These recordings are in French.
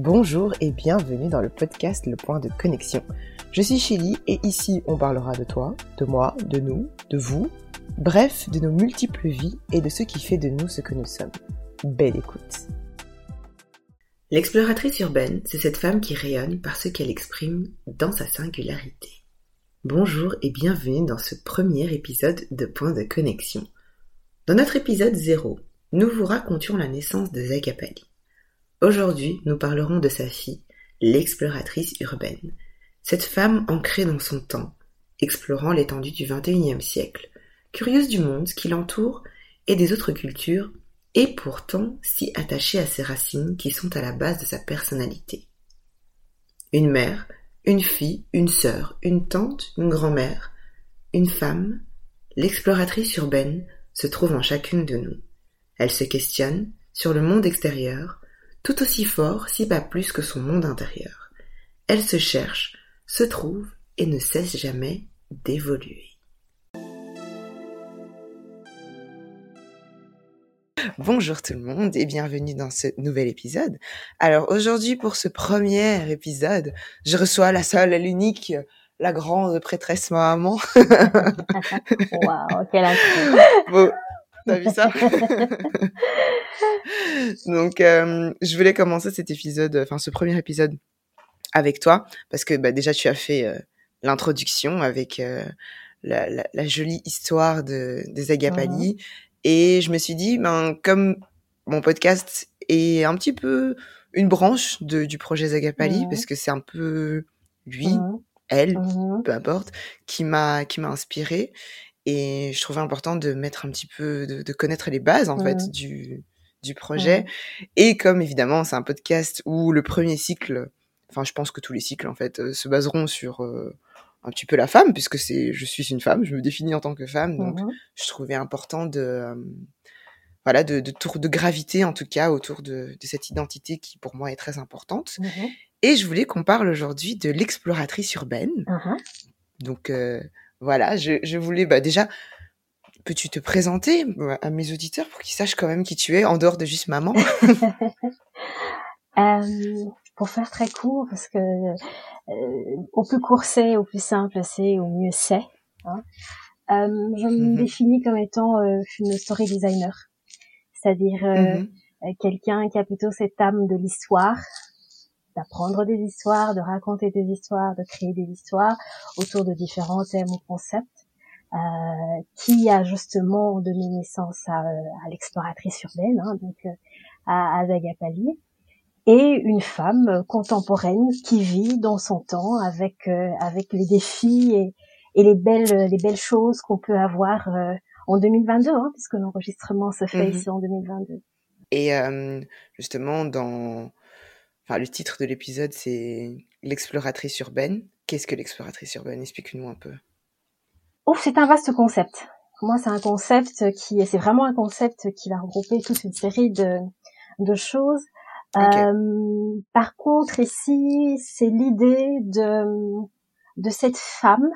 Bonjour et bienvenue dans le podcast Le Point de Connexion. Je suis Chili et ici on parlera de toi, de moi, de nous, de vous, bref, de nos multiples vies et de ce qui fait de nous ce que nous sommes. Belle écoute. L'exploratrice urbaine, c'est cette femme qui rayonne par ce qu'elle exprime dans sa singularité. Bonjour et bienvenue dans ce premier épisode de Point de Connexion. Dans notre épisode 0, nous vous racontions la naissance de Zagapali. Aujourd'hui, nous parlerons de sa fille, l'exploratrice urbaine. Cette femme ancrée dans son temps, explorant l'étendue du XXIe siècle, curieuse du monde qui l'entoure et des autres cultures, et pourtant si attachée à ses racines qui sont à la base de sa personnalité. Une mère, une fille, une sœur, une tante, une grand-mère, une femme, l'exploratrice urbaine se trouve en chacune de nous. Elle se questionne sur le monde extérieur, tout aussi fort, si pas plus que son monde intérieur. Elle se cherche, se trouve et ne cesse jamais d'évoluer. Bonjour tout le monde et bienvenue dans ce nouvel épisode. Alors aujourd'hui pour ce premier épisode, je reçois la seule et l'unique, la grande prêtresse maman. Waouh, quelle bon, T'as vu ça? Donc, euh, je voulais commencer cet épisode, enfin ce premier épisode avec toi, parce que bah, déjà tu as fait euh, l'introduction avec euh, la, la, la, jolie histoire de, des Agapali, mmh. et je me suis dit, ben comme mon podcast est un petit peu une branche de, du projet Zagapali, mmh. parce que c'est un peu lui, mmh. elle, peu importe, qui m'a qui m'a inspiré et je trouvais important de mettre un petit peu, de, de connaître les bases, en fait, du, du projet. Et comme, évidemment, c'est un podcast où le premier cycle, enfin, je pense que tous les cycles, en fait, euh, se baseront sur euh, un petit peu la femme, puisque c'est, je suis une femme, je me définis en tant que femme, donc je trouvais important de, euh, voilà, de, de tour de gravité, en tout cas, autour de, de, cette identité qui, pour moi, est très importante. Et je voulais qu'on parle aujourd'hui de l'exploratrice urbaine. Donc, voilà, je, je voulais bah, déjà, peux-tu te présenter bah, à mes auditeurs pour qu'ils sachent quand même qui tu es en dehors de juste maman? Euh, Pour faire très court, parce que euh, au plus court c'est, au plus simple c'est, au mieux c'est. Hein. Euh, je me mmh définis comme étant euh, une story designer, c'est-à-dire euh, mmh quelqu'un qui a plutôt cette âme de l'histoire, d'apprendre des histoires, de raconter des histoires, de créer des histoires autour de différents thèmes ou concepts, euh, qui a justement donné naissance à, à l'exploratrice urbaine, hein, donc euh, à, à Zagapali, et une femme contemporaine qui vit dans son temps avec euh, avec les défis et, et, les belles les belles choses qu'on peut avoir euh, en 2022, hein, puisque l'enregistrement se fait mmh ici en 2022. Et euh, justement, dans Enfin, le titre de l'épisode, c'est l'exploratrice urbaine. Qu'est-ce que l'exploratrice urbaine? Explique-nous un peu. Oh, c'est un vaste concept. Pour moi, c'est un concept qui, c'est vraiment un concept qui va regrouper toute une série de, de choses. Okay. Euh, par contre, ici, c'est l'idée de, de cette femme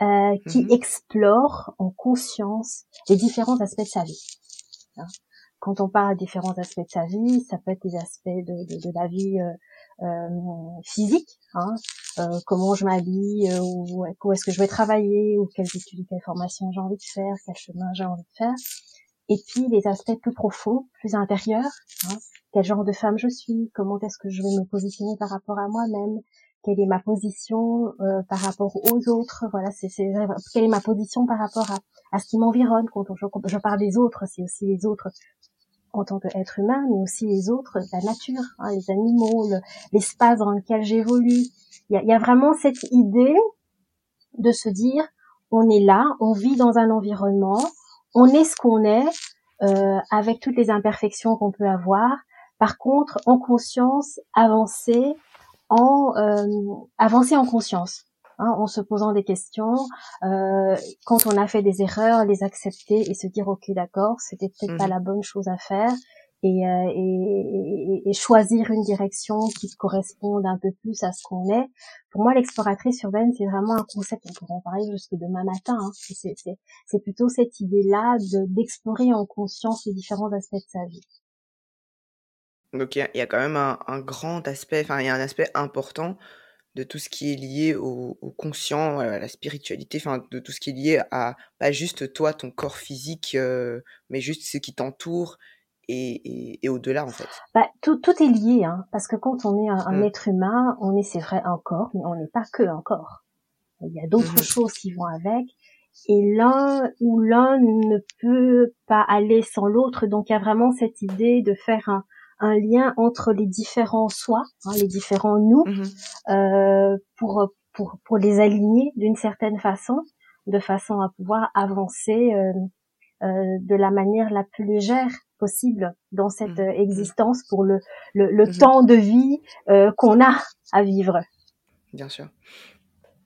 euh, qui mm -hmm. explore en conscience les différents aspects de sa vie. Hein quand on parle de différents aspects de sa vie, ça peut être des aspects de, de, de la vie euh, euh, physique, hein, euh, comment je m'habille, euh, où, où est-ce que je vais travailler, ou quelles études, quelles formations j'ai envie de faire, quel chemin j'ai envie de faire. Et puis les aspects plus profonds, plus intérieurs, hein, quel genre de femme je suis, comment est-ce que je vais me positionner par rapport à moi-même, quelle est ma position euh, par rapport aux autres, voilà, c'est quelle est ma position par rapport à, à ce qui m'environne. Quand je, je parle des autres, c'est aussi les autres en tant qu'être humain, mais aussi les autres, la nature, hein, les animaux, l'espace dans lequel j'évolue. Il y a, y a, vraiment cette idée de se dire, on est là, on vit dans un environnement, on est ce qu'on est, euh, avec toutes les imperfections qu'on peut avoir. Par contre, en conscience, avancer, en euh, avancer en conscience hein, en se posant des questions, euh, quand on a fait des erreurs, les accepter et se dire ok d'accord, c'était peut-être mmh. pas la bonne chose à faire et, euh, et, et, et, choisir une direction qui corresponde un peu plus à ce qu'on est. Pour moi, l'exploratrice urbaine, c'est vraiment un concept, on pourra en parler jusque demain matin, hein. c'est plutôt cette idée-là d'explorer en conscience les différents aspects de sa vie. Donc il y, a quand même un, grand aspect, enfin il y a un aspect important de tout ce qui est lié au, conscient, à la spiritualité, enfin de tout ce qui est lié à pas juste toi, ton corps physique, euh, mais juste ce qui t'entoure et, au-delà en fait. Bah, tout, tout est lié, hein, parce que quand on est un, mmh. être humain, on est c'est vrai un corps, mais on n'est pas que un corps. Il y a d'autres mmh choses qui vont avec, et l'un ou l'un ne peut pas aller sans l'autre. Donc il y a vraiment cette idée de faire un, un lien entre les différents soi, hein, les différents nous, mmh euh, pour, pour, pour les aligner d'une certaine façon, de façon à pouvoir avancer euh, euh, de la manière la plus légère possible dans cette euh, existence pour le, le, le temps de vie qu'on a à vivre. Bien sûr.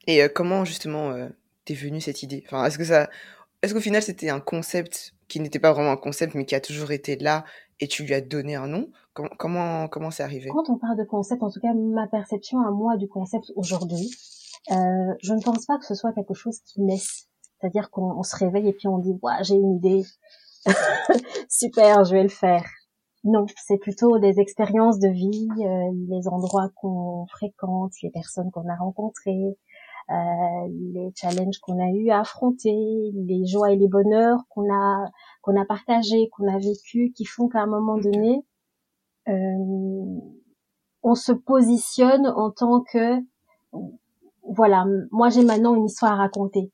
Et comment justement t'es venue cette idée? Enfin, est-ce que ça, est-ce qu'au final c'était un concept qui n'était pas vraiment un concept, mais qui a toujours été là et tu lui as donné un nom? Comment comment c'est arrivé? Quand on parle de concept, en tout cas ma perception à moi du concept aujourd'hui, euh, je ne pense pas que ce soit quelque chose qui naisse. C'est-à-dire qu'on se réveille et puis on dit, ouais, j'ai une idée, super, je vais le faire. Non, c'est plutôt des expériences de vie, euh, les endroits qu'on fréquente, les personnes qu'on a rencontrées, les challenges qu'on a eu à affronter, les joies et les bonheurs qu'on a qu'on a partagés, qu'on a vécu, qui font qu'à un moment donné, euh, on se positionne en tant que voilà, moi j'ai maintenant une histoire à raconter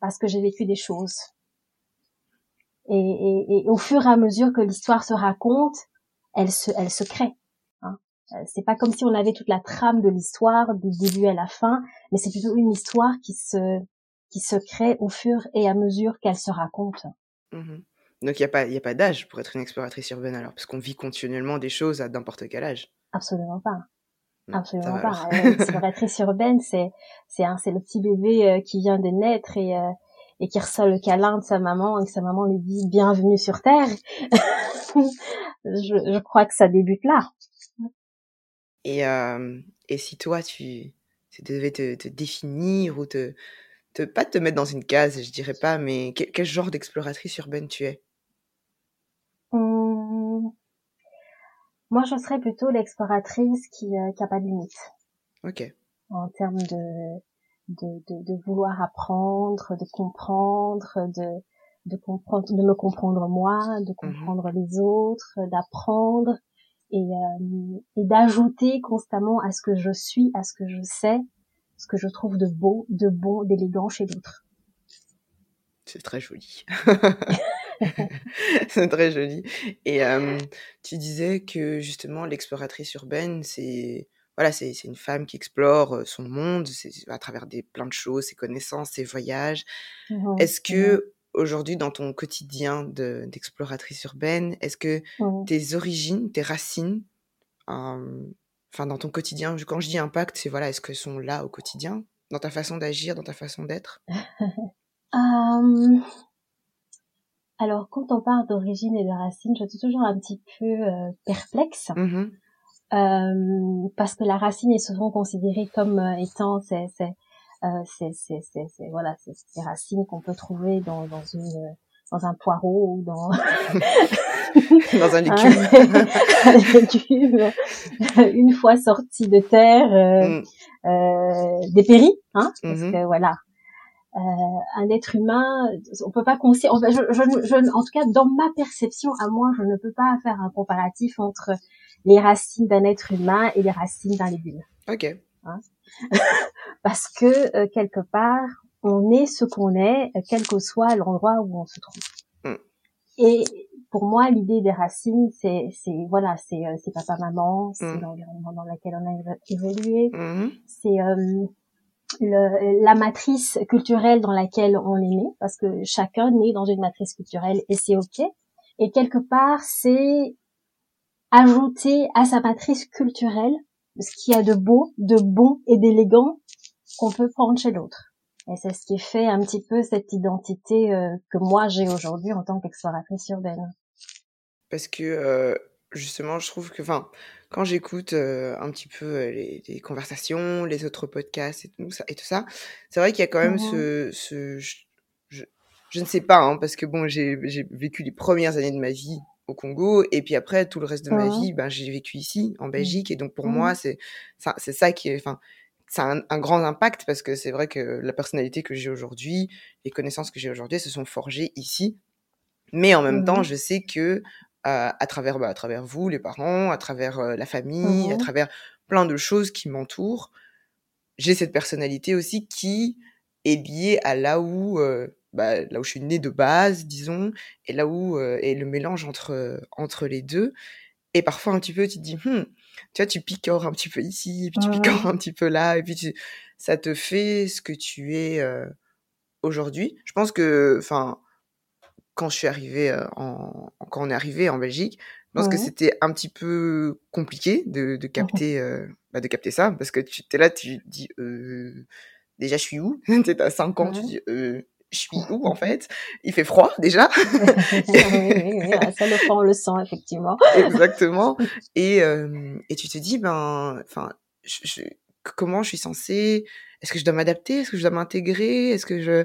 parce que j'ai vécu des choses. Et, et, et, au fur et à mesure que l'histoire se raconte, elle se, elle se crée. Hein. Euh, c'est pas comme si on avait toute la trame de l'histoire du début à la fin, mais c'est plutôt une histoire qui se, qui se crée au fur et à mesure qu'elle se raconte. Mmh Donc il n'y a pas, y a pas d'âge pour être une exploratrice urbaine alors, parce qu'on vit continuellement des choses à n'importe quel âge. Absolument pas. Absolument pas. Une exploratrice urbaine, c'est, c'est, c'est le petit bébé euh, qui vient de naître et euh, et qui reçoit le câlin de sa maman et que sa maman lui dit bienvenue sur terre. je, je, crois que ça débute là. Et, euh, et si toi tu, tu devais te, te, définir ou te, te pas te mettre dans une case, je dirais pas, mais quel, quel genre d'exploratrice urbaine tu es? Hum, Moi, je serais plutôt l'exploratrice qui n'a euh, pas de limite. Ok. En termes de de, de, de, vouloir apprendre, de comprendre, de, de comprendre, de me comprendre moi, de mmh comprendre les autres, d'apprendre et, euh, et d'ajouter constamment à ce que je suis, à ce que je sais, ce que je trouve de beau, de bon, d'élégant chez d'autres. C'est très joli. c'est très joli. Et euh, tu disais que justement l'exploratrice urbaine, c'est voilà, c'est une femme qui explore son monde à travers des, plein de choses, ses connaissances, ses voyages. Mmh est-ce mmh que aujourd'hui, dans ton quotidien d'exploratrice urbaine, est-ce que mmh tes origines, tes racines, enfin dans ton quotidien, quand je dis impact, c'est voilà, est-ce qu'elles sont là au quotidien, dans ta façon d'agir, dans ta façon d'être? Alors, quand on parle d'origine et de racines, je suis toujours un petit peu perplexe. Euh, parce que la racine est souvent considérée comme euh, étant ces, euh, ces, ces, ces, voilà, ces, racines qu'on peut trouver dans, dans une dans un poireau ou dans dans un légume, une fois sorti de terre euh, mm. euh, dépéri hein parce mm-hmm. que voilà euh, un être humain on peut pas considérer je, je, je, en tout cas dans ma perception à moi je ne peux pas faire un comparatif entre les racines d'un être humain et les racines d'un légume. Ok. Hein Parce que euh, quelque part, on est ce qu'on est, quel que soit l'endroit où on se trouve. Mm. Et pour moi, l'idée des racines, c'est, c'est voilà, c'est, euh, c'est papa, maman, c'est mm. l'environnement dans lequel on a évolué, mm-hmm. c'est euh, le, la matrice culturelle dans laquelle on est né, parce que chacun naît dans une matrice culturelle et c'est ok. Et quelque part, c'est ajouter à sa matrice culturelle ce qu'il y a de beau, de bon et d'élégant qu'on peut prendre chez l'autre. Et c'est ce qui fait un petit peu cette identité euh, que moi j'ai aujourd'hui en tant qu'exploratrice urbaine. Parce que euh, justement, je trouve que, enfin, quand j'écoute euh, un petit peu les, conversations, les autres podcasts et tout ça, et tout ça, c'est vrai qu'il y a quand même mmh ce, ce je, je, ne sais pas, hein, parce que bon, j'ai vécu les premières années de ma vie au Congo. Et puis après, tout le reste de ma Mhm. vie, ben, j'ai vécu ici, en Mhm. Belgique. Et donc, pour Mhm. moi, c'est ça, c'est ça qui est, enfin, ça a un, un grand impact parce que c'est vrai que la personnalité que j'ai aujourd'hui, les connaissances que j'ai aujourd'hui, se sont forgées ici. Mais en même temps, je sais que euh, à travers, bah, à travers vous, les parents, à travers euh, la famille, à travers plein de choses qui m'entourent, j'ai cette personnalité aussi qui est liée à là où, euh, bah, là où je suis née de base, disons, et là où euh, est le mélange entre, entre les deux. Et parfois, un petit peu, tu te dis, hmm, tu vois, tu picores un petit peu ici, et puis tu picores un petit peu là, et puis tu- ça te fait ce que tu es euh, aujourd'hui. Je pense que, enfin, quand je suis arrivée euh, en, quand on est arrivé en Belgique, je pense que c'était un petit peu compliqué de, de Mhm. capter, euh, bah, de capter ça, parce que tu es là, tu te dis, euh, déjà, je suis où? Tu à 5 ans, tu Ouais. dis, euh, je suis où en fait? Il fait froid déjà oui, oui, oui, ça le fond, on le sent, effectivement. Exactement. Et, euh, et tu te dis, ben, enfin, je, je- comment je suis censée Est-ce que je dois m'adapter? Est-ce que je dois m'intégrer? Est-ce que je...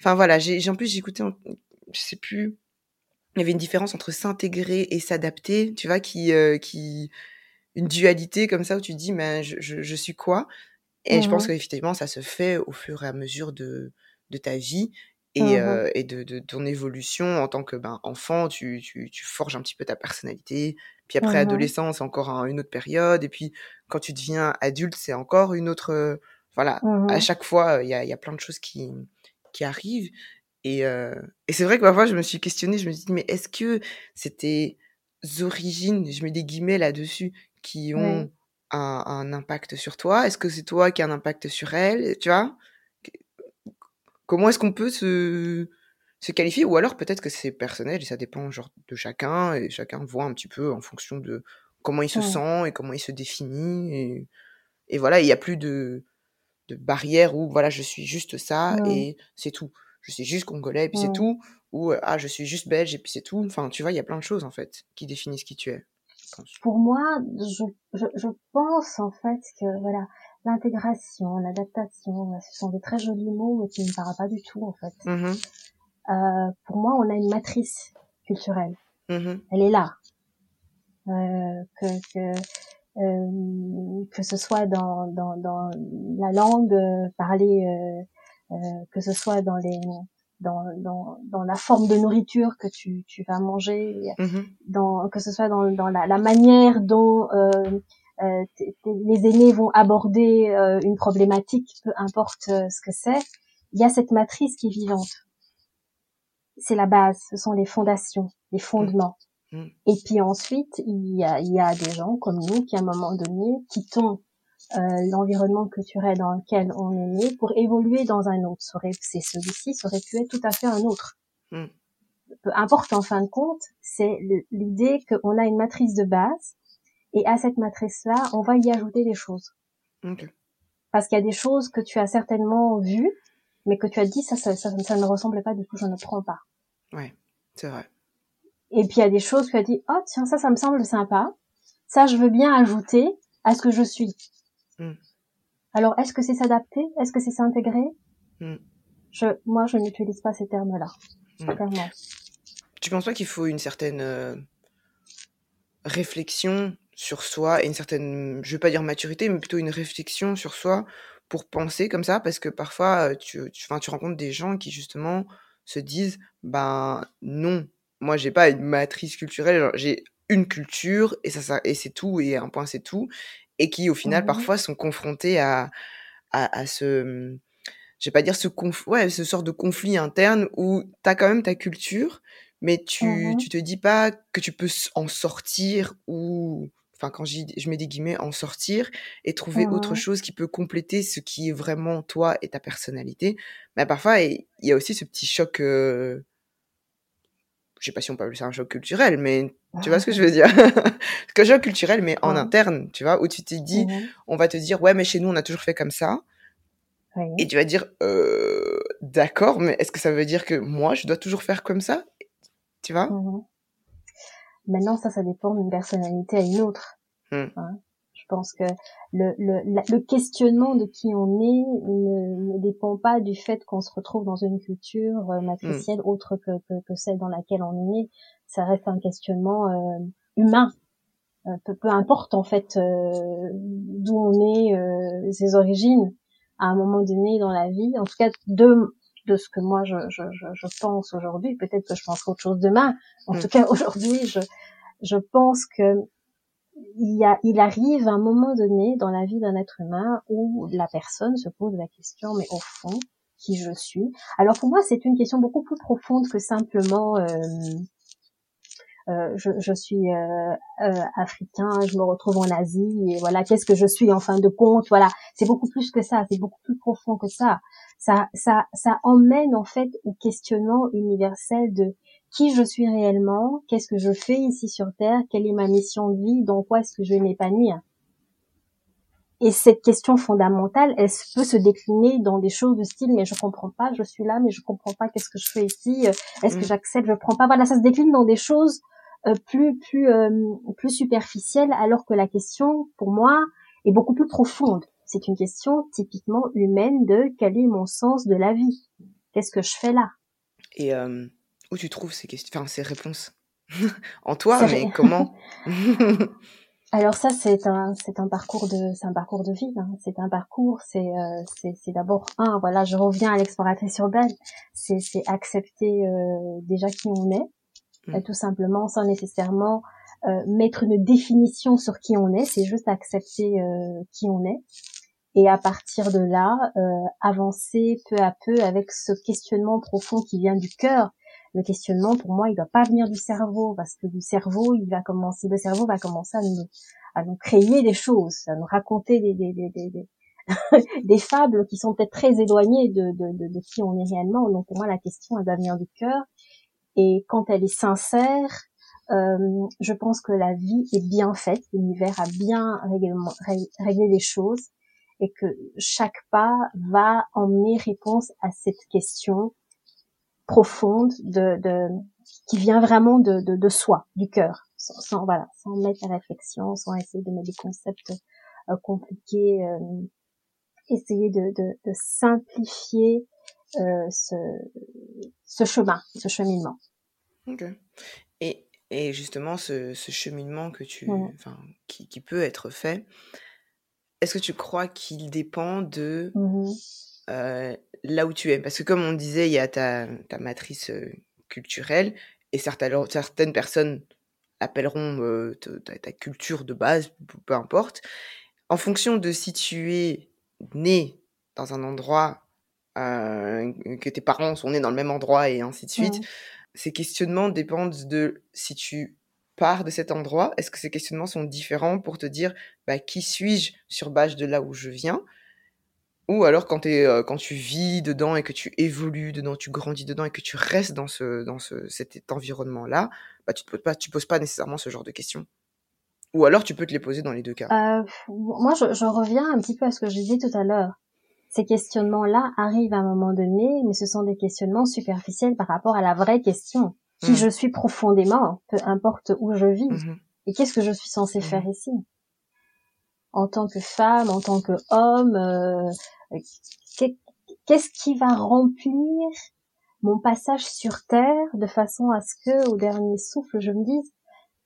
Enfin voilà, j'ai en plus j'écoutais, je sais plus, il y avait une différence entre s'intégrer et s'adapter, tu vois, qui, euh, qui, une dualité comme ça où tu te dis, mais je, je, je suis quoi? Et je pense Mhm. qu'effectivement, ça se fait au fur et à mesure de, de ta vie et, euh, et de, de ton évolution en tant que ben, enfant. Tu, tu, tu forges un petit peu ta personnalité. Puis après, Mhm. adolescent, c'est encore un- une autre période. Et puis, quand tu deviens adulte, c'est encore une autre. euh, voilà, à Mhm. chaque fois, il y a, il y a plein de choses qui, qui arrivent. Et, euh, et c'est vrai que parfois, je me suis questionnée. Je me suis dit, mais est-ce que c'était origines, je mets des guillemets là-dessus, qui ont un, un impact sur toi? Est-ce que c'est toi qui as un impact sur elle Tu vois? Comment est-ce qu'on peut se, se qualifier? Ou alors peut-être que c'est personnel et ça dépend genre de chacun et chacun voit un petit peu en fonction de comment il se Ouais. sent et comment il se définit. Et, et voilà, il n'y a plus de, de barrière où voilà, je suis juste ça et c'est tout. Je suis juste congolais et puis c'est tout. Ou ah, je suis juste belge et puis c'est tout. Enfin, tu vois, il y a plein de choses en fait qui définissent qui tu es. Pour moi, je, je, je pense en fait que voilà, l'intégration, l'adaptation, ce sont des très jolis mots, mais qui ne me parlent pas du tout en fait. Mhm, Euh, pour moi, on a une matrice culturelle. mhm, Elle est là. Euh, que que euh, que ce soit dans dans, dans la langue parlée, que ce soit dans les dans, dans, dans la forme de nourriture que tu, tu vas manger, mhm, dans, que ce soit dans, dans la, la manière dont euh, euh, les aînés vont aborder euh, une problématique, peu importe euh, ce que c'est, il y a cette matrice qui est vivante. C'est la base, ce sont les fondations, les fondements. Mm. Et puis ensuite, il y a, il y a des gens comme nous qui, à un moment donné, quittons euh, l'environnement culturel dans lequel on est né pour évoluer dans un autre. C'est celui-ci, ça aurait pu être tout à fait un autre. Mm. Peu importe en fin de compte, c'est l'idée qu'on a une matrice de base et à cette matrice-là, on va y ajouter des choses. ok. Parce qu'il y a des choses que tu as certainement vues, mais que tu as dit, ça, ça, ça, ça ne me ressemble pas, du coup, je ne prends pas. Ouais, c'est vrai. Et puis il y a des choses que tu as dit, oh tiens, ça, ça me semble sympa. Ça, je veux bien ajouter à ce que je suis. Mm. Alors, est-ce que c'est s'adapter? Est-ce que c'est s'intégrer? Mm. je, Moi, je n'utilise pas ces termes-là, Mm. clairement. Tu penses pas qu'il faut une certaine euh, réflexion sur soi et une certaine, je vais pas dire maturité, mais plutôt une réflexion sur soi pour penser comme ça Parce que parfois, euh, tu, tu, tu rencontres des gens qui justement se disent, ben non, moi j'ai pas une matrice culturelle, j'ai une culture et ça, ça et c'est tout et un point c'est tout, et qui au final Mhm. parfois sont confrontés à, à, à ce, je vais pas dire ce conf ouais, ce sort de conflit interne où tu as quand même ta culture, mais tu, Mhm. tu te dis pas que tu peux en sortir ou, enfin, quand je mets des guillemets, en sortir et trouver autre Mhm. chose qui peut compléter ce qui est vraiment toi et ta personnalité. Mais parfois, il y a aussi ce petit choc, euh, je sais pas si on peut appeler ça un choc culturel, mais tu vois ce que je veux dire? Un choc culturel, mais en interne, tu vois, où tu te dis, Mhm. on va te dire, ouais, mais chez nous, on a toujours fait comme ça. Et tu vas dire, euh, d'accord, mais est-ce que ça veut dire que moi, je dois toujours faire comme ça? Tu vois? Mhm. Maintenant, ça, ça dépend d'une personnalité à une autre. Hmm. hein. Je pense que le, le, la- le questionnement de qui on est ne, ne dépend pas du fait qu'on se retrouve dans une culture euh, matricielle autre que, que, que celle dans laquelle on est ça reste un questionnement humain. Peu, peu, importe en fait d'où on est, ses origines, à un moment donné dans la vie. En tout cas, de de ce que moi je, je, je, pense aujourd'hui. Peut-être que je penserai autre chose demain. En mm. tout cas, aujourd'hui, je, je pense que il, y a, il arrive un moment donné dans la vie d'un être humain où la personne se pose la question, mais au fond, qui je suis? Alors pour moi, c'est une question beaucoup plus profonde que simplement euh, euh, je, je, suis euh, euh, africain, je me retrouve en Asie, et voilà, qu'est-ce que je suis en fin de compte Voilà, c'est beaucoup plus que ça, c'est beaucoup plus profond que ça. Ça, ça, ça emmène en fait au questionnement universel de qui je suis réellement, qu'est-ce que je fais ici sur Terre, quelle est ma mission de vie, dans quoi est-ce que je vais m'épanouir. Et cette question fondamentale, elle peut se décliner dans des choses de style mais je comprends pas, je suis là mais je comprends pas qu'est-ce que je fais ici, est-ce que mm. j'accepte, je prends pas. Voilà, ça se décline dans des choses euh, plus plus euh, plus superficielle alors que la question pour moi est beaucoup plus profonde. C'est une question typiquement humaine de quel est mon sens de la vie? Qu'est-ce que je fais là? Et euh, où tu trouves ces questions, enfin ces réponses? En toi, mais comment? Alors ça c'est un c'est un parcours de c'est un parcours de vie. Hein. C'est un parcours c'est c'est c'est d'abord un voilà je reviens à l'exploratrice urbaine c'est c'est accepter déjà qui on est Mm. tout simplement, sans nécessairement euh, mettre une définition sur qui on est, c'est juste accepter euh, qui on est. Et à partir de là, euh, avancer peu à peu avec ce questionnement profond qui vient du cœur. Le questionnement, pour moi, il doit pas venir du cerveau, parce que du cerveau, il va commencer, le cerveau va commencer à nous, à nous créer des choses, à nous raconter des, des, des, des, des fables qui sont peut-être très éloignées de, de, de, de, qui on est réellement. Donc pour moi, la question, elle doit venir du cœur. Et quand elle est sincère, euh, je pense que la vie est bien faite, l'univers a bien réglé, les choses et que chaque pas va emmener réponse à cette question profonde de, de qui vient vraiment de, de, de soi, du cœur, sans, voilà, sans mettre la réflexion, sans essayer de mettre des concepts euh, compliqués, euh, essayer de, de, simplifier ce, ce chemin, ce cheminement. Ok. Et, et justement, ce, ce cheminement que tu, enfin, qui, qui, peut être fait, est-ce que tu crois qu'il dépend de mmh euh, là où tu es? Parce que comme on disait, il y a ta, ta matrice euh, culturelle, et certaines, certaines personnes appelleront euh, ta, ta, culture de base, peu importe. En fonction de si tu es né dans un endroit, que tes parents sont nés dans le même endroit et ainsi de suite, ces questionnements dépendent de si tu pars de cet endroit, est-ce que ces questionnements sont différents pour te dire bah, qui suis-je sur base de là où je viens? Ou alors quand, es, euh, quand tu vis dedans et que tu évolues dedans, tu grandis dedans et que tu restes dans, ce, dans ce, cet environnement-là, bah, tu ne poses, pas, tu poses pas nécessairement ce genre de questions. Ou alors tu peux te les poser dans les deux cas. Euh, moi, je, je, reviens un petit peu à ce que je disais tout à l'heure ces questionnements-là arrivent à un moment donné, mais ce sont des questionnements superficiels par rapport à la vraie question. Qui mmh. je suis profondément, peu importe où je vis. Mmh Et qu'est-ce que je suis censée faire mmh ici? En tant que femme, en tant que homme, euh, qu'est-ce qui va remplir mon passage sur Terre de façon à ce que, au dernier souffle, je me dise,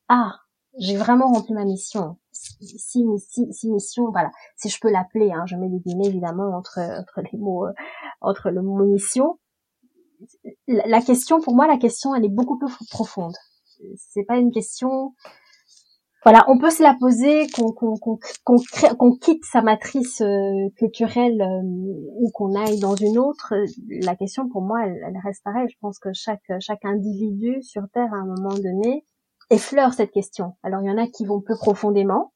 ah, j'ai vraiment rempli ma mission. Si, si, si mission, voilà, si je peux l'appeler, hein, je mets des guillemets évidemment entre entre les mots, euh, entre le mot mission. La, question, pour moi, la question, elle est beaucoup plus profonde. C'est pas une question. Voilà, on peut se la poser, qu'on qu'on qu'on qu'on quitte sa matrice euh, culturelle euh, ou qu'on aille dans une autre. La question, pour moi, elle, elle reste pareille. Je pense que chaque chaque individu sur Terre, à un moment donné, effleure cette question. Alors il y en a qui vont peu profondément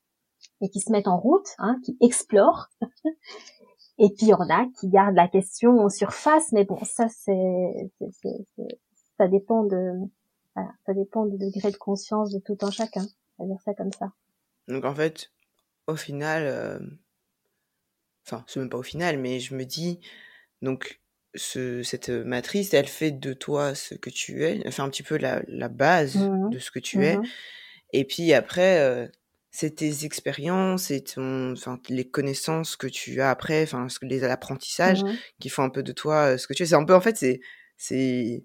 et qui se mettent en route, hein, qui explorent. et puis il y en a qui gardent la question en surface, mais bon, ça c'est, ça dépend de, ça dépend du degré de conscience de tout un chacun. On va dire ça comme ça. Donc en fait, au final, euh... enfin c'est même pas au final, mais je me dis donc ce, cette matrice, elle fait de toi ce que tu es, elle fait un petit peu la, la base mmh de ce que tu es. Mmh et puis après, euh, c'est tes expériences et ton, enfin, les connaissances que tu as après, enfin, les apprentissages mmh qui font un peu de toi euh, ce que tu es. C'est un peu, en fait, c'est, c'est,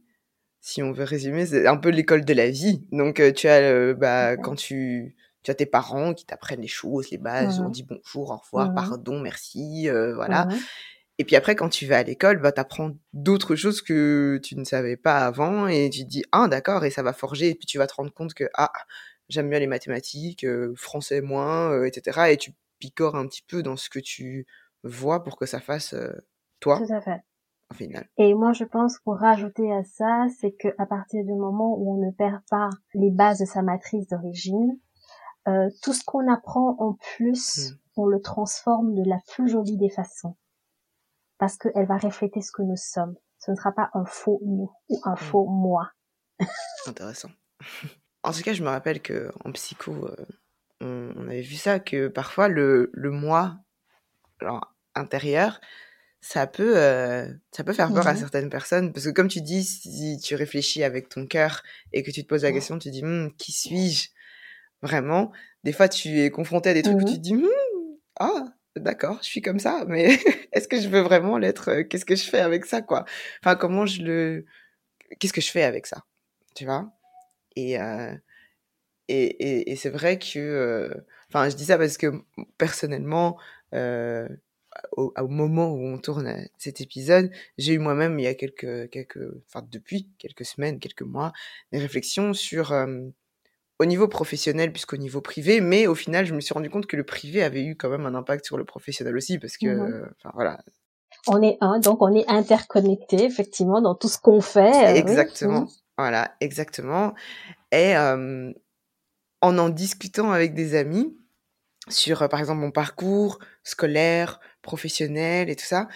si on veut résumer, c'est un peu l'école de la vie. Donc, tu as, bah, quand tu, tu as tes parents qui t'apprennent les choses, les bases, on dit bonjour, au revoir, pardon, merci, voilà. Et puis après, quand tu vas à l'école, bah, tu apprends d'autres choses que tu ne savais pas avant et tu te dis, ah d'accord, et ça va forger. Et puis tu vas te rendre compte que, ah, j'aime bien les mathématiques, français moins, etc. Et tu picores un petit peu dans ce que tu vois pour que ça fasse toi. Tout à fait. Au final. Et moi, je pense pour rajouter à ça, c'est que à partir du moment où on ne perd pas les bases de sa matrice d'origine, euh, tout ce qu'on apprend en plus, mmh. on le transforme de la plus jolie des façons. Parce qu'elle va refléter ce que nous sommes. Ce ne sera pas un faux nous ou un mmh. faux moi. Intéressant. En tout cas, je me rappelle que en psycho, euh, on, avait vu ça, que parfois le, le moi intérieur, ça peut, euh, ça peut faire peur à mmh certaines personnes. Parce que comme tu dis, si tu réfléchis avec ton cœur et que tu te poses la question, tu dis, «Hum, qui suis-je Vraiment, des fois, tu es confronté à des trucs où tu te dis, «Hum, ah, d'accord, je suis comme ça, mais est-ce que je veux vraiment l'être Qu'est-ce que je fais avec ça, quoi? Enfin, comment je le... Qu'est-ce que je fais avec ça Tu vois? Et, euh, et, et, et c'est vrai que... Enfin, je dis ça parce que personnellement, euh, au, au, moment où on tourne cet épisode, j'ai eu moi-même, il y a quelques... quelques enfin, depuis quelques semaines, quelques mois, des réflexions sur au niveau professionnel puisqu'au niveau privé, mais au final, je me suis rendu compte que le privé avait eu quand même un impact sur le professionnel aussi, parce que, mmh enfin voilà. On est un, donc on est interconnecté effectivement dans tout ce qu'on fait. Euh, exactement, voilà, exactement. Et en en discutant avec des amis sur, par exemple, mon parcours scolaire, professionnel et tout ça,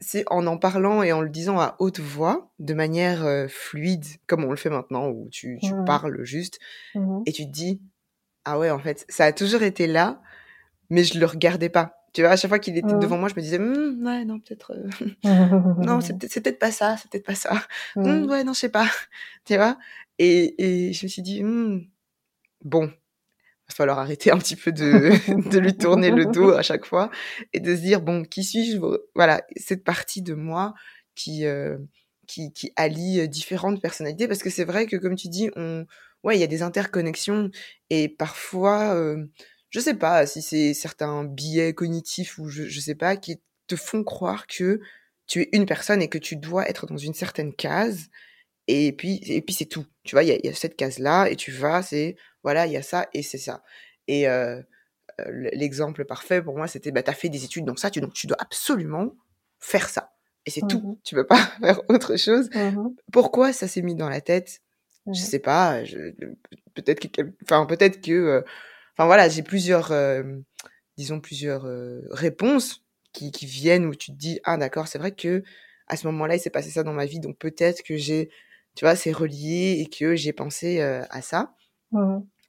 c'est en en parlant et en le disant à haute voix, de manière fluide, comme on le fait maintenant, où tu, tu mmh parles juste, mmh et tu te dis, ah ouais, en fait, ça a toujours été là, mais je le regardais pas. Tu vois, à chaque fois qu'il était mmh. devant moi, je me disais, «Mmh, ouais, non, peut-être, non, c'est peut-être pas ça, c'est peut-être pas ça. ouais, non, je sais pas. Tu vois et, et je me suis dit, bon, va falloir arrêter un petit peu de, de lui tourner le dos à chaque fois et de se dire bon qui suis-je? Voilà cette partie de moi qui euh, qui, qui allie euh, différentes personnalités parce que c'est vrai que comme tu dis on ouais il y a des interconnexions et parfois euh, je sais pas si c'est certains biais cognitifs ou je je sais pas qui te font croire que tu es une personne et que tu dois être dans une certaine case et puis et puis c'est tout tu vois il y a, y a, cette case là et tu vas c'est voilà, il y a ça et c'est ça. Et l'exemple parfait pour moi, c'était, bah, tu as fait des études dans ça, tu, donc tu dois absolument faire ça. Et c'est tout. Mmh tu peux pas faire autre chose. Mmh Pourquoi ça s'est mis dans la tête? Je sais pas. Peut-être que, enfin, peut-être que, enfin voilà, j'ai plusieurs, disons plusieurs réponses qui, qui, viennent où tu te dis, ah d'accord, c'est vrai que à ce moment-là, il s'est passé ça dans ma vie, donc peut-être que j'ai, tu vois, c'est relié et que j'ai pensé à ça.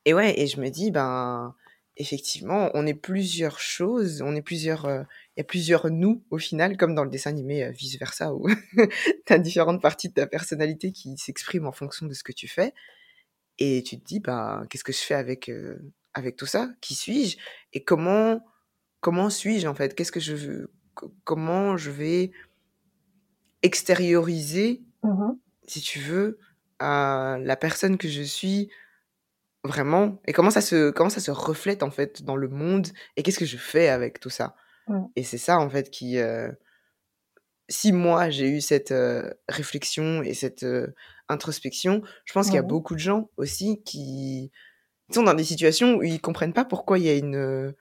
Et ouais, et je me dis, ben, effectivement, on est plusieurs choses, on est plusieurs, il y a plusieurs nous au final, comme dans le dessin animé vice versa, où tu as différentes parties de ta personnalité qui s'expriment en fonction de ce que tu fais. Et tu te dis, ben, qu'est-ce que je fais avec, avec tout ça? Qui suis-je? Et comment, comment suis-je en fait? Qu'est-ce que je veux Comment je vais extérioriser, mmh si tu veux, à la personne que je suis Vraiment et comment ça se comment ça se reflète, en fait, dans le monde et qu'est-ce que je fais avec tout ça? Mmh. Et c'est ça, en fait, qui, heu si moi j'ai eu cette, réflexion et cette, introspection, je pense qu'il y a beaucoup de gens aussi qui sont dans des situations où ils comprennent pas pourquoi il y a une,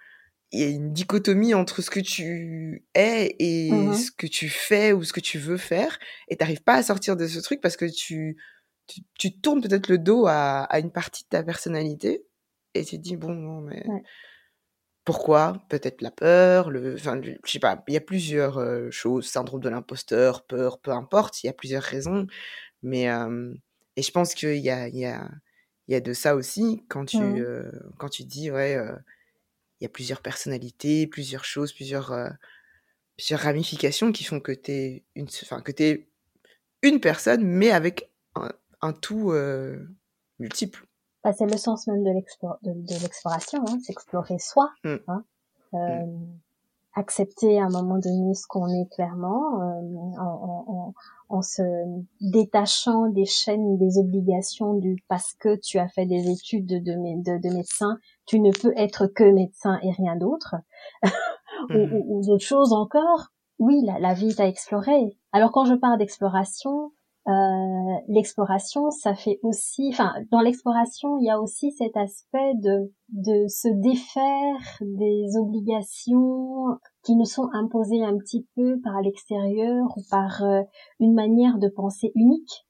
il y a une dichotomie entre ce que tu es et mmh ce que tu fais ou ce que tu veux faire et tu pas à sortir de ce truc parce que tu tu, tournes peut-être le dos à, une partie de ta personnalité et tu te dis, bon, non, mais pourquoi? Peut-être la peur, le, enfin, je sais pas, il y a plusieurs euh, choses, syndrome de l'imposteur, peur, peu importe, il y a plusieurs raisons. Mais, euh, et je pense qu'il y a, il y, a, il y a de ça aussi quand tu, mmh. euh, quand tu dis, ouais, il y a plusieurs personnalités, plusieurs choses, plusieurs, plusieurs ramifications qui font que tu es une, enfin, que es une personne, mais avec un tout multiple. Bah, c'est le sens même de l'exploration, hein, c'est explorer soi. Mmh. Hein. Mmh. Accepter à un moment donné ce qu'on est clairement, euh, en, en, en, se détachant des chaînes, des obligations du parce que tu as fait des études de, de, de, médecin, tu ne peux être que médecin et rien d'autre, ou, mmh. ou, ou d'autres choses encore. Oui, la, la vie t'a exploré. Alors quand je parle d'exploration, euh, l'exploration, ça fait aussi, enfin, dans l'exploration, il y a aussi cet aspect de de se défaire des obligations qui nous sont imposées un petit peu par l'extérieur ou par euh, une manière de penser unique.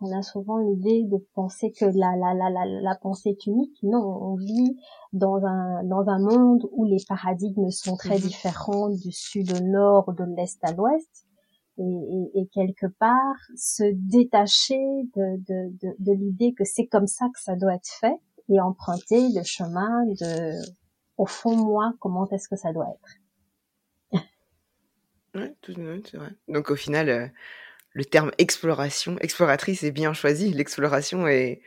On a souvent l'idée de penser que la, la, la, la, la pensée est unique. Non, on vit dans un, dans un monde où les paradigmes sont très mmh différents du sud au nord, de l'est à l'ouest et, quelque part se détacher de, de, de, de l'idée que c'est comme ça que ça doit être fait et emprunter le chemin de au fond moi comment est-ce que ça doit être. Ouais tout c'est vrai. Donc au final euh, le terme exploration exploratrice est bien choisi. L'exploration est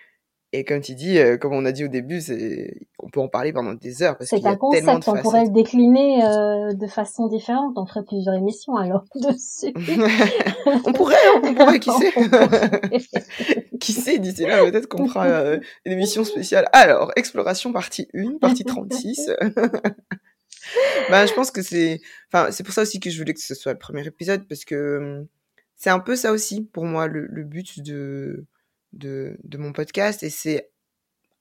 et comme tu dis, euh, comme on a dit au début, c'est, on peut en parler pendant des heures parce qu'il y a tellement de on pourrait le décliner euh, de façon différente. On ferait plusieurs émissions alors dessus. on pourrait, hein, on pourrait, qui sait Qui sait d'ici là, peut-être qu'on fera euh, une émission spéciale. Alors, exploration partie 1, partie 36. bah, je pense que c'est, enfin, c'est pour ça aussi que je voulais que ce soit le premier épisode parce que hum, c'est un peu ça aussi pour moi le, le but de de, de mon podcast et c'est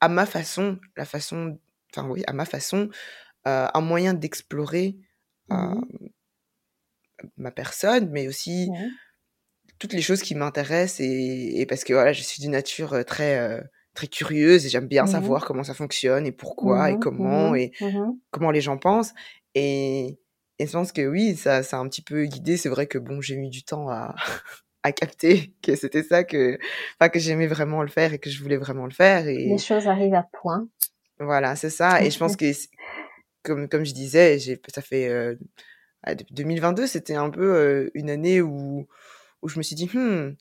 à ma façon, la façon, enfin oui, à ma façon, euh, un moyen d'explorer euh, mmh ma personne, mais aussi toutes les choses qui m'intéressent et, et, parce que voilà, je suis d'une nature euh, très très curieuse et j'aime bien mmh savoir comment ça fonctionne et pourquoi et mmh comment et comment les gens pensent et, et je pense que oui, ça, ça a un petit peu guidé. C'est vrai que bon, j'ai mis du temps à, à capter que c'était ça que, enfin, que j'aimais vraiment le faire et que je voulais vraiment le faire. Et... Les choses arrivent à point. Voilà, c'est ça. Et je pense que, comme, comme je disais, j'ai, ça fait, euh, depuis 2022, c'était un peu euh, une année où, où je me suis dit, hmm,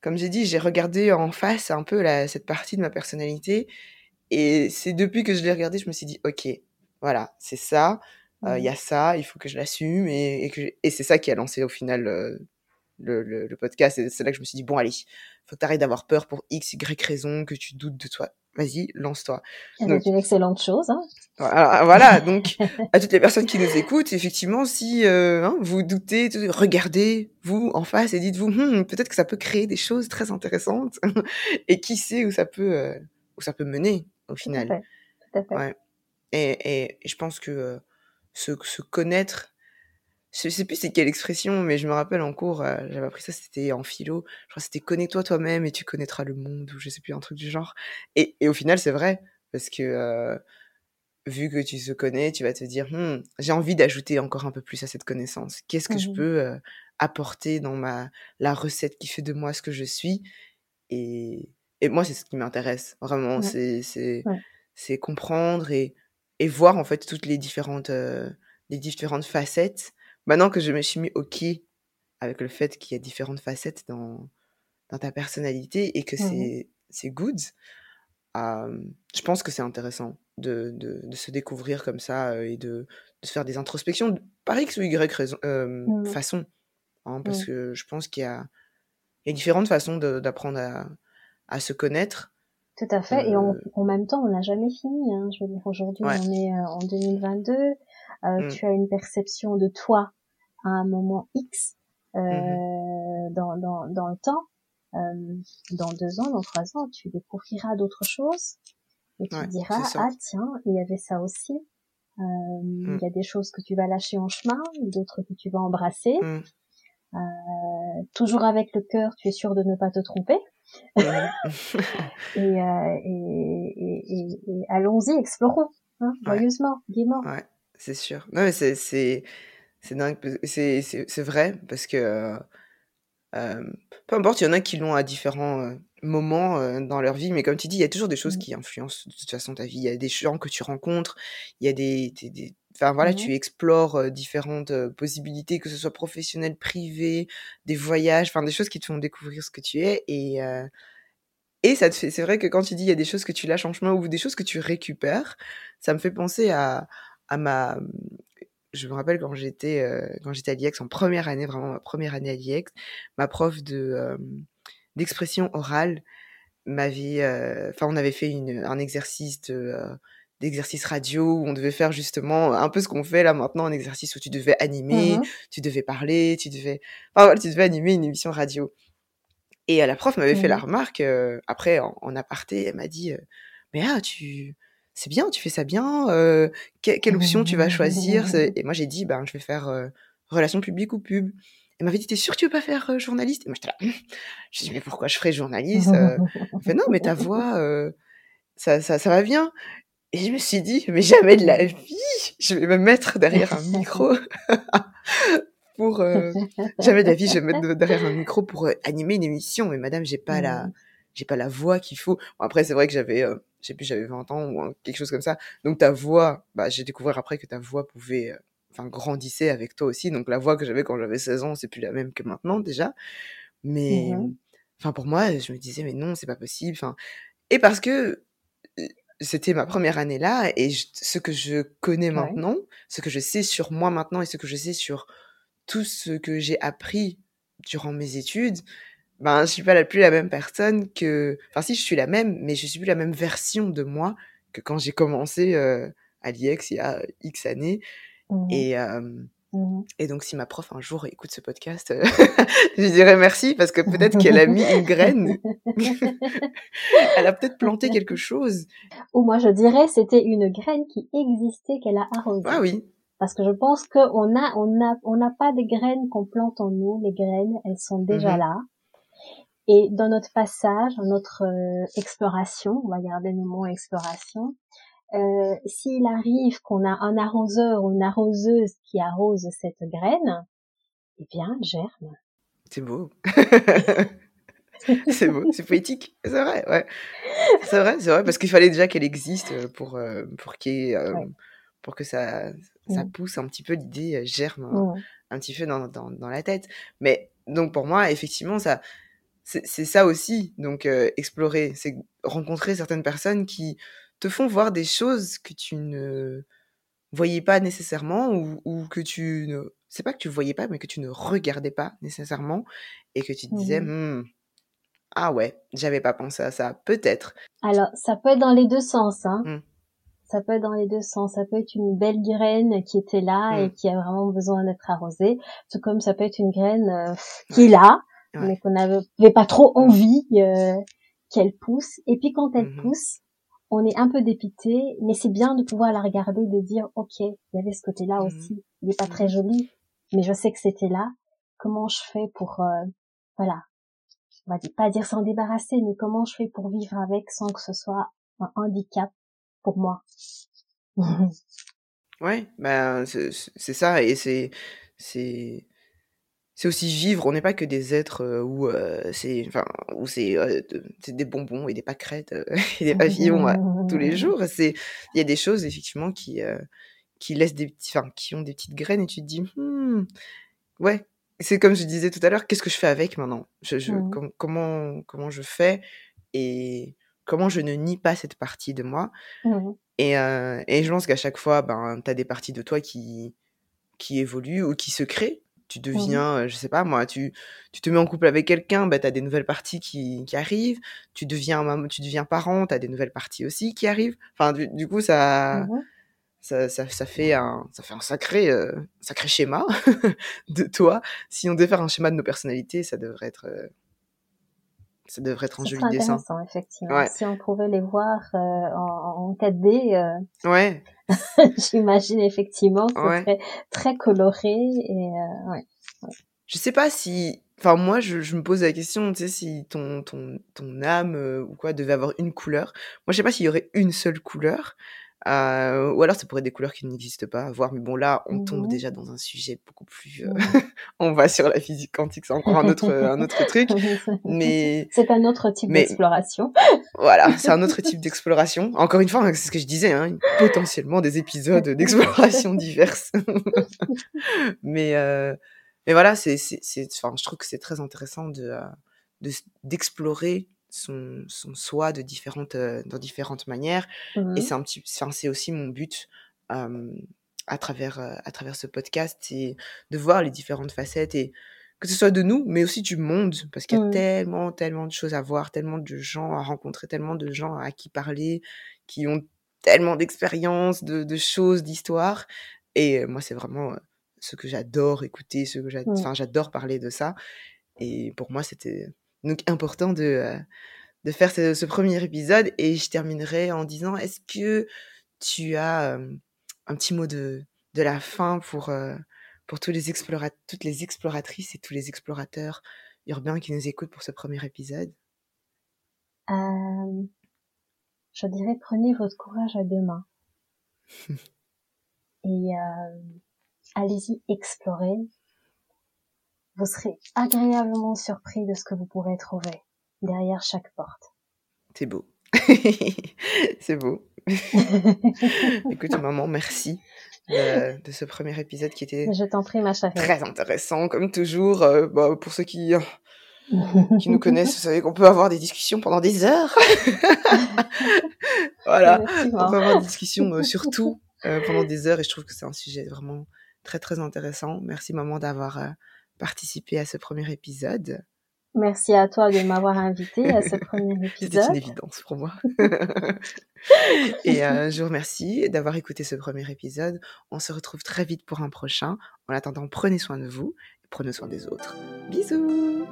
comme j'ai dit, j'ai regardé en face un peu la, cette partie de ma personnalité. Et c'est depuis que je l'ai regardé, je me suis dit, OK, voilà, c'est ça. Euh, il y a ça, il faut que je l'assume et, et, c'est ça qui a lancé au final le, le, podcast. Et c'est là que je me suis dit, bon, allez, faut que t'arrêtes d'avoir peur pour X, Y raison, que tu doutes de toi. Vas-y, lance-toi. C'est une excellente chose. Hein voilà, donc à toutes les personnes qui nous écoutent, effectivement, si euh, hein, vous doutez, regardez vous en face et dites-vous, hmm, peut-être que ça peut créer des choses très intéressantes. et qui sait où ça peut, euh, où ça peut mener au final. Tout à fait. Tout à fait. Ouais. Et, et, je pense que euh, se, se connaître je sais plus c'est quelle expression, mais je me rappelle en cours, euh, j'avais appris ça, c'était en philo. Je crois que c'était connais-toi toi-même et tu connaîtras le monde, ou je sais plus, un truc du genre. Et, et au final, c'est vrai, parce que euh, vu que tu te connais, tu vas te dire, «Hmm, j'ai envie d'ajouter encore un peu plus à cette connaissance. Qu'est-ce que je mmh peux euh, apporter dans ma la recette qui fait de moi ce que je suis? Et, et moi, c'est ce qui m'intéresse, vraiment. C'est c'est c'est comprendre et, et voir en fait toutes les différentes, les différentes facettes maintenant que je me suis mis OK avec le fait qu'il y a différentes facettes dans, dans ta personnalité et que mmh c'est good, je pense que c'est intéressant de, de, de, se découvrir comme ça et de, de, se faire des introspections par X ou Y raison, mmh façon. Hein, parce mmh. que je pense qu'il y y a différentes façons d'apprendre à, à, se connaître. Tout à fait. Et en, en, même temps, on n'a jamais fini. Hein. Je veux dire, aujourd'hui, on est en 2022. Euh, Tu as une perception de toi à un moment X euh, mmh dans, dans, dans le temps, euh, dans deux ans, dans trois ans, tu découvriras d'autres choses et tu diras ah tiens il y avait ça aussi. Euh, mmh. Il y a des choses que tu vas lâcher en chemin, d'autres que tu vas embrasser. Mmh. Euh, toujours avec le cœur, tu es sûr de ne pas te tromper. et, euh, et, et, et, allons-y, explorons, hein, joyeusement, gaiement. Ouais, c'est sûr. Non, mais c'est, c'est, c'est dingue, c'est, vrai, parce que euh, euh, peu importe, il y en a qui l'ont à différents euh, moments dans leur vie, mais comme tu dis, il y a toujours des choses mmh. qui influencent de toute façon ta vie. Il y a des gens que tu rencontres, il y a des, des, des enfin voilà, mmh tu explores différentes possibilités, que ce soit professionnel, privé, des voyages, enfin des choses qui te font découvrir ce que tu es et et ça te fait, c'est vrai que quand tu dis il y a des choses que tu lâches en chemin ou des choses que tu récupères, ça me fait penser à, à ma, je me rappelle quand j'étais quand j'étais à l'IEX en première année, vraiment ma première année à l'IEX, ma prof de d'expression orale m'avait, enfin on avait fait une, un exercice de d'exercice radio où on devait faire justement un peu ce qu'on fait là maintenant, un exercice où tu devais animer, Mmh tu devais parler, tu devais, enfin voilà, tu devais animer une émission radio. Et la prof m'avait fait la Mmh remarque après en, en aparté, elle m'a dit mais ah tu c'est bien, tu fais ça bien. que- quelle option tu vas choisir? Et moi j'ai dit ben je vais faire relations publiques ou pub. Elle m'avait dit t'es sûr que tu veux pas faire euh, journaliste? Et moi j'étais là, je dis mais pourquoi je ferais journaliste Euh, Elle fait non mais ta voix euh, ça, ça ça va bien. Et je me suis dit mais jamais de la vie je vais me mettre derrière un micro pour euh, jamais de la vie je vais me mettre derrière un micro pour euh, animer une émission. Mais madame j'ai pas la Mmh. J'ai pas la voix qu'il faut. Bon, après c'est vrai que j'avais euh, je sais plus j'avais 20 ans ou quelque chose comme ça. Donc ta voix bah j'ai découvert après que ta voix pouvait euh, enfin grandissait avec toi aussi. Donc la voix que j'avais quand j'avais 16 ans, c'est plus la même que maintenant déjà. Mais Mhm. enfin pour moi, je me disais mais non, c'est pas possible. Enfin et parce que euh, c'était ma première année là et je- ce que je connais Ouais. maintenant, ce que je sais sur moi maintenant et ce que je sais sur tout ce que j'ai appris durant mes études, ben je suis pas la plus la même personne que enfin si je suis la même mais je suis plus la même version de moi que quand j'ai commencé euh, à l'IEX il y a X années Mhm. et euh, Mhm. et donc, si ma prof un jour écoute ce podcast, euh, je lui dirais merci parce que peut-être qu'elle a mis une graine. Elle a peut-être planté quelque chose. Ou moi je dirais c'était une graine qui existait qu'elle a arrosée. Ah oui. Parce que je pense qu'on a, on a, on n'a pas des graines qu'on plante en nous. Les graines, elles sont déjà Mhm. là. Et dans notre passage, dans notre euh, exploration, on va garder le mot exploration, euh, s'il arrive qu'on a un arroseur ou une arroseuse qui arrose cette graine, eh bien, elle germe. C'est beau. c'est beau, c'est poétique. C'est vrai, ouais. C'est vrai, c'est vrai, parce qu'il fallait déjà qu'elle existe euh, pour, pour, ait, Ouais. pour que ça, ça Mm. pousse un petit peu l'idée, germe un, un petit peu dans, dans, dans la tête. Mais donc pour moi, effectivement, ça, c'est ça aussi. Donc euh, explorer, c'est rencontrer certaines personnes qui te font voir des choses que tu ne voyais pas nécessairement ou, ou que tu ne... C'est pas que tu voyais pas, mais que tu ne regardais pas nécessairement et que tu te disais. Hmm, ah ouais, j'avais pas pensé à ça, peut-être. Alors, ça peut être dans les deux sens, hein. Mm. Ça peut être dans les deux sens. Ça peut être une belle graine qui était là et qui a vraiment besoin d'être arrosée, tout comme ça peut être une graine euh, qui est là, Ouais. mais qu'on n'avait pas trop envie euh, qu'elle pousse. Et puis quand elle Mhm. pousse, on est un peu dépité, mais c'est bien de pouvoir la regarder, de dire, ok, il y avait ce côté-là Mhm. aussi. Il est pas Mhm. très joli, mais je sais que c'était là. Comment je fais pour, euh, voilà, on va dire- pas dire s'en débarrasser, mais comment je fais pour vivre avec sans que ce soit un handicap pour moi? Ouais, ben c'est ça et c'est c'est c'est aussi vivre. On n'est pas que des êtres euh, où euh, c'est enfin où c'est euh, c'est des bonbons et des pâquerettes et des pavillons tous les jours. C'est il y a des choses effectivement qui qui laissent des petits enfin qui ont des petites graines et tu te dis hmm, ouais. C'est comme je disais tout à l'heure, qu'est-ce que je fais avec maintenant? Je, je, com- comment comment je fais et comment je ne nie pas cette partie de moi? Et, euh, et je pense qu'à chaque fois, ben, tu as des parties de toi qui, qui évoluent ou qui se créent. Tu deviens, euh, je sais pas moi, tu, tu te mets en couple avec quelqu'un, ben, tu as des nouvelles parties qui, qui arrivent. Tu deviens, maman, tu deviens parent, tu as des nouvelles parties aussi qui arrivent. Enfin, du, du coup, ça, Mhm. ça, ça, ça fait un, ça fait un sacré, euh, sacré schéma de toi. Si on devait faire un schéma de nos personnalités, ça devrait être, euh, ça devrait être un joli dessin. effectivement. Ouais. Si on pouvait les voir euh, en, en 4D, euh, Ouais, j'imagine effectivement que ce Ouais. serait très coloré et euh, ouais. Je sais pas si. Enfin, moi, je, je me pose la question, tu sais, si ton, ton, ton âme euh, ou quoi devait avoir une couleur. Moi, je sais pas s'il y aurait une seule couleur. Euh, ou alors, ça pourrait être des couleurs qui n'existent pas à voir. Mais bon, là, on tombe déjà dans un sujet beaucoup plus. euh, on va sur la physique quantique, c'est encore un autre, un autre truc. Mais C'est un autre type mais- d'exploration. voilà, c'est un autre type d'exploration. Encore une fois, hein, c'est ce que je disais, hein, potentiellement des épisodes d'exploration diverses. mais, euh, mais voilà, c'est, c'est, c'est, enfin, je trouve que c'est très intéressant de, euh, d'explorer son, son soi de différentes, euh, dans différentes manières. Et c'est un petit, enfin, c'est aussi mon but euh, à travers, à travers ce podcast et de voir les différentes facettes et que ce soit de nous, mais aussi du monde, parce qu'il y a mmh. tellement, tellement de choses à voir, tellement de gens à rencontrer, tellement de gens à qui parler, qui ont tellement d'expériences, de, de, choses, d'histoires. Et moi, c'est vraiment ce que j'adore écouter, ce que j'adore, mmh. j'adore parler de ça. Et pour moi, c'était donc important de, de faire ce, premier épisode. Et je terminerai en disant, est-ce que tu as un petit mot de, de la fin pour, pour tous les toutes les exploratrices et tous les explorateurs urbains qui nous écoutent pour ce premier épisode? Euh, Je dirais prenez votre courage à deux mains et euh, allez-y explorer. Vous serez agréablement surpris de ce que vous pourrez trouver derrière chaque porte. C'est beau. C'est beau. Écoute, maman, merci de, ce premier épisode qui était Je t'en prie, ma très intéressant, comme toujours. Euh, bah, pour ceux qui, euh, qui nous connaissent, vous savez qu'on peut avoir des discussions pendant des heures. voilà, on peut avoir des discussions euh, sur tout pendant des heures et je trouve que c'est un sujet vraiment très très intéressant. Merci maman d'avoir participé à ce premier épisode. Merci à toi de m'avoir invité à ce premier épisode. C'était une évidence pour moi. et euh, je vous remercie d'avoir écouté ce premier épisode. On se retrouve très vite pour un prochain. En attendant, prenez soin de vous et prenez soin des autres. Bisous